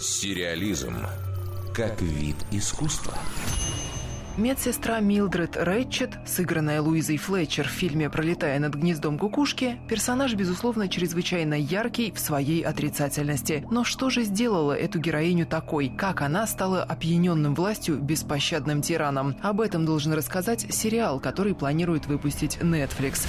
Сериализм как вид искусства. Медсестра Милдред Рэтчет, сыгранная Луизой Флетчер в фильме «Пролетая над гнездом кукушки», персонаж, безусловно, чрезвычайно яркий в своей отрицательности. Но что же сделало эту героиню такой? Как она стала опьяненным властью беспощадным тираном? Об этом должен рассказать сериал, который планирует выпустить Netflix.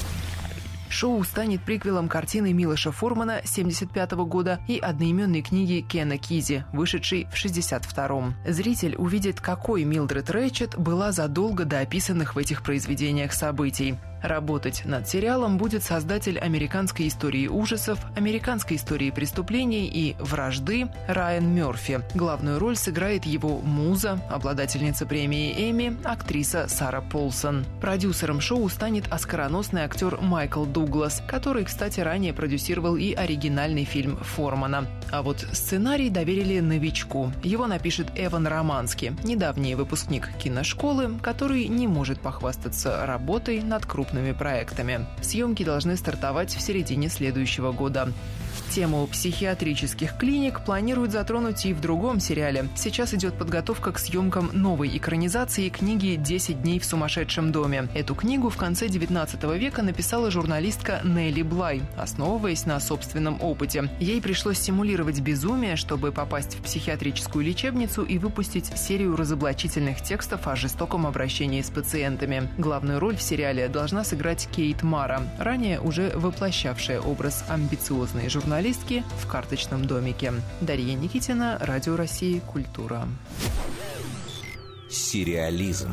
Шоу станет приквелом картины Милоша Формана 1975 года и одноименной книги Кена Кизи, вышедшей в 1962. Зритель увидит, какой Милдред Рэчет была задолго до описанных в этих произведениях событий. Работать над сериалом будет создатель американской истории ужасов, американской истории преступлений и вражды Райан Мерфи. Главную роль сыграет его муза, обладательница премии Эми, актриса Сара Полсон. Продюсером шоу станет оскароносный актер Майкл Дуглас, который, кстати, ранее продюсировал и оригинальный фильм Формана. А вот сценарий доверили новичку. Его напишет Эван Романски, недавний выпускник киношколы, который не может похвастаться работой над крупными проектами. Съемки должны стартовать в середине следующего года. Тему психиатрических клиник планируют затронуть и в другом сериале. Сейчас идет подготовка к съемкам новой экранизации книги «10 дней в сумасшедшем доме». Эту книгу в конце 19 века написала журналистка Нелли Блай, основываясь на собственном опыте. Ей пришлось симулировать безумие, чтобы попасть в психиатрическую лечебницу и выпустить серию разоблачительных текстов о жестоком обращении с пациентами. Главную роль в сериале должна сыграть Кейт Мара, ранее уже воплощавшая образ амбициозной журналистки в карточном домике. Дарья Никитина, Радио России, Культура. Сериализм.